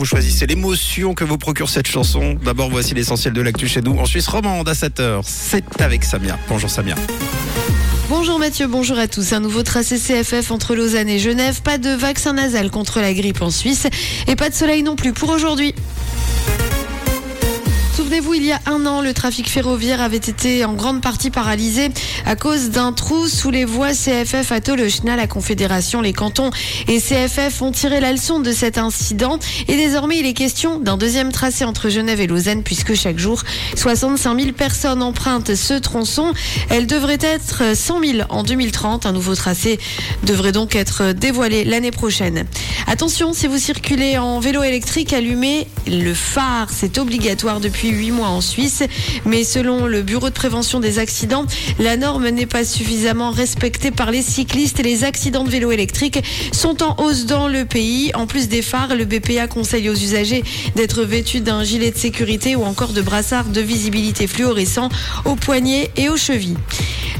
Vous choisissez l'émotion que vous procure cette chanson. D'abord, voici l'essentiel de l'actu chez nous en Suisse romande à 7h. C'est avec Samia. Bonjour Samia. Bonjour Mathieu, bonjour à tous. Un nouveau tracé CFF entre Lausanne et Genève. Pas de vaccin nasal contre la grippe en Suisse et pas de soleil non plus pour aujourd'hui. Souvenez-vous, il y a un an, le trafic ferroviaire avait été en grande partie paralysé à cause d'un trou sous les voies CFF à Tolechna. La Confédération, les cantons et CFF ont tiré la leçon de cet incident. Et désormais, il est question d'un deuxième tracé entre Genève et Lausanne puisque chaque jour, 65 000 personnes empruntent ce tronçon. Elle devrait être 100 000 en 2030. Un nouveau tracé devrait donc être dévoilé l'année prochaine. Attention, si vous circulez en vélo électrique, allumez le phare. C'est obligatoire depuis huit mois en Suisse. Mais selon le Bureau de prévention des accidents, la norme n'est pas suffisamment respectée par les cyclistes et les accidents de vélo électrique sont en hausse dans le pays. En plus des phares, le BPA conseille aux usagers d'être vêtus d'un gilet de sécurité ou encore de brassards de visibilité fluorescent aux poignets et aux chevilles.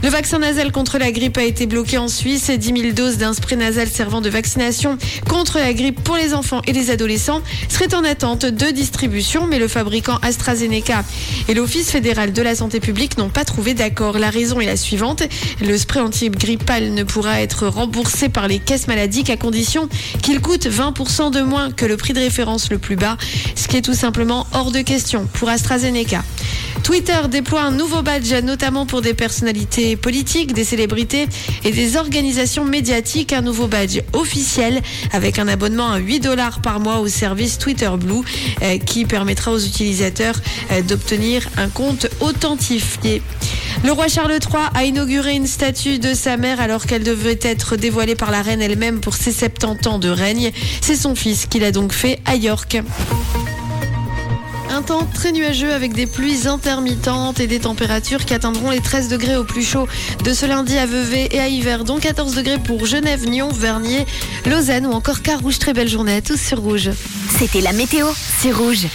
Le vaccin nasal contre la grippe a été bloqué en Suisse. 10 000 doses d'un spray nasal servant de vaccination contre la grippe pour les enfants et les adolescents seraient en attente de distribution, mais le fabricant AstraZeneca et l'Office fédéral de la santé publique n'ont pas trouvé d'accord. La raison est la suivante. Le spray antigrippal ne pourra être remboursé par les caisses maladie qu'à condition qu'il coûte 20% de moins que le prix de référence le plus bas, ce qui est tout simplement hors de question pour AstraZeneca. Twitter déploie un nouveau badge, notamment pour des personnalités politiques, des célébrités et des organisations médiatiques. Un nouveau badge officiel avec un abonnement à 8 dollars par mois au service Twitter Blue euh, qui permettra aux utilisateurs euh, d'obtenir un compte authentifié. Le roi Charles III a inauguré une statue de sa mère alors qu'elle devait être dévoilée par la reine elle-même pour ses 70 ans de règne. C'est son fils qui l'a donc fait à York. Un temps très nuageux avec des pluies intermittentes et des températures qui atteindront les 13 degrés au plus chaud de ce lundi à Vevey et à Hiver, dont 14 degrés pour Genève, Nyon, Vernier, Lausanne ou encore Carouge. Très belle journée à tous sur Rouge. C'était la météo, c'est rouge.